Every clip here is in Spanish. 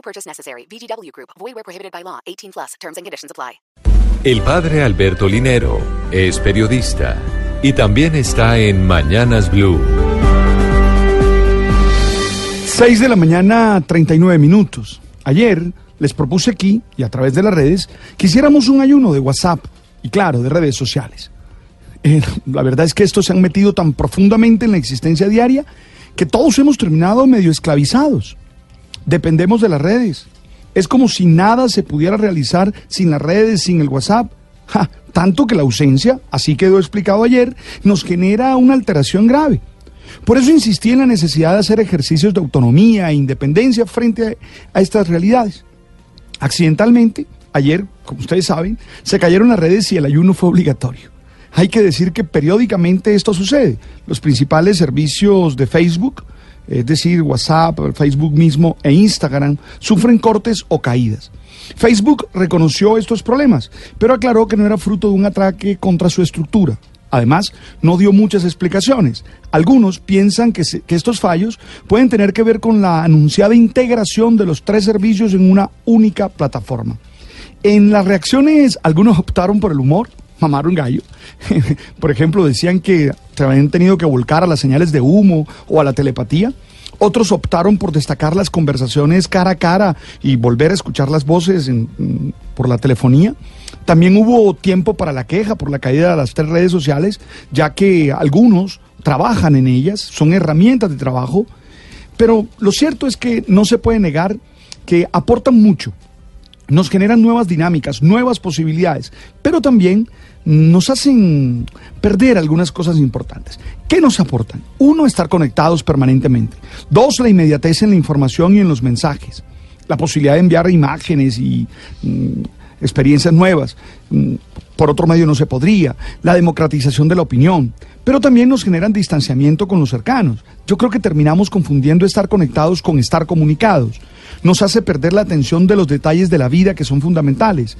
No purchase necessary. VGW Group. Void where prohibited by law. 18 plus. Terms and conditions apply. El padre Alberto Linero es periodista y también está en Mañanas Blue. 6 de la mañana, 39 minutos. Ayer les propuse aquí y a través de las redes que hiciéramos un ayuno de WhatsApp y claro, de redes sociales. Eh, la verdad es que estos se han metido tan profundamente en la existencia diaria que todos hemos terminado medio esclavizados. Dependemos de las redes. Es como si nada se pudiera realizar sin las redes, sin el WhatsApp. Tanto que la ausencia, así quedó explicado ayer, nos genera una alteración grave. Por eso insistí en la necesidad de hacer ejercicios de autonomía e independencia frente a, a estas realidades. Accidentalmente, ayer, como ustedes saben, se cayeron las redes y el ayuno fue obligatorio. Hay que decir que periódicamente esto sucede. Los principales servicios de Facebook, es decir, WhatsApp, Facebook mismo e Instagram, sufren cortes o caídas. Facebook reconoció estos problemas, pero aclaró que no era fruto de un ataque contra su estructura. Además, no dio muchas explicaciones. Algunos piensan que, estos fallos pueden tener que ver con la anunciada integración de los tres servicios en una única plataforma. En las reacciones, algunos optaron por el humor, mamaron gallo. por ejemplo, decían que se habían tenido que volcar a las señales de humo o a la telepatía. Otros optaron por destacar las conversaciones cara a cara y volver a escuchar las voces por la telefonía. También hubo tiempo para la queja por la caída de las tres redes sociales, ya que algunos trabajan en ellas, son herramientas de trabajo, pero lo cierto es que no se puede negar que aportan mucho, nos generan nuevas dinámicas, nuevas posibilidades, pero también nos hacen perder algunas cosas importantes. ¿Qué nos aportan? Uno, estar conectados permanentemente. Dos, la inmediatez en la información y en los mensajes. La posibilidad de enviar imágenes y mm, experiencias nuevas. Mm, por otro medio no se podría. La democratización de la opinión. Pero también nos generan distanciamiento con los cercanos. Yo creo que terminamos confundiendo estar conectados con estar comunicados. Nos hace perder la atención de los detalles de la vida que son fundamentales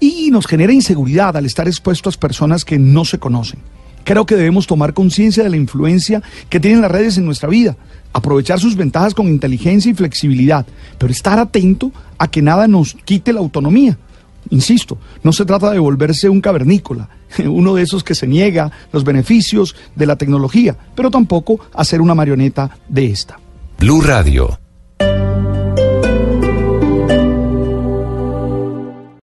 y nos genera inseguridad al estar expuestos a personas que no se conocen. Creo que debemos tomar conciencia de la influencia que tienen las redes en nuestra vida, aprovechar sus ventajas con inteligencia y flexibilidad, pero estar atento a que nada nos quite la autonomía. Insisto, no se trata de volverse un cavernícola, uno de esos que se niega los beneficios de la tecnología, pero tampoco a ser una marioneta de esta. Blue Radio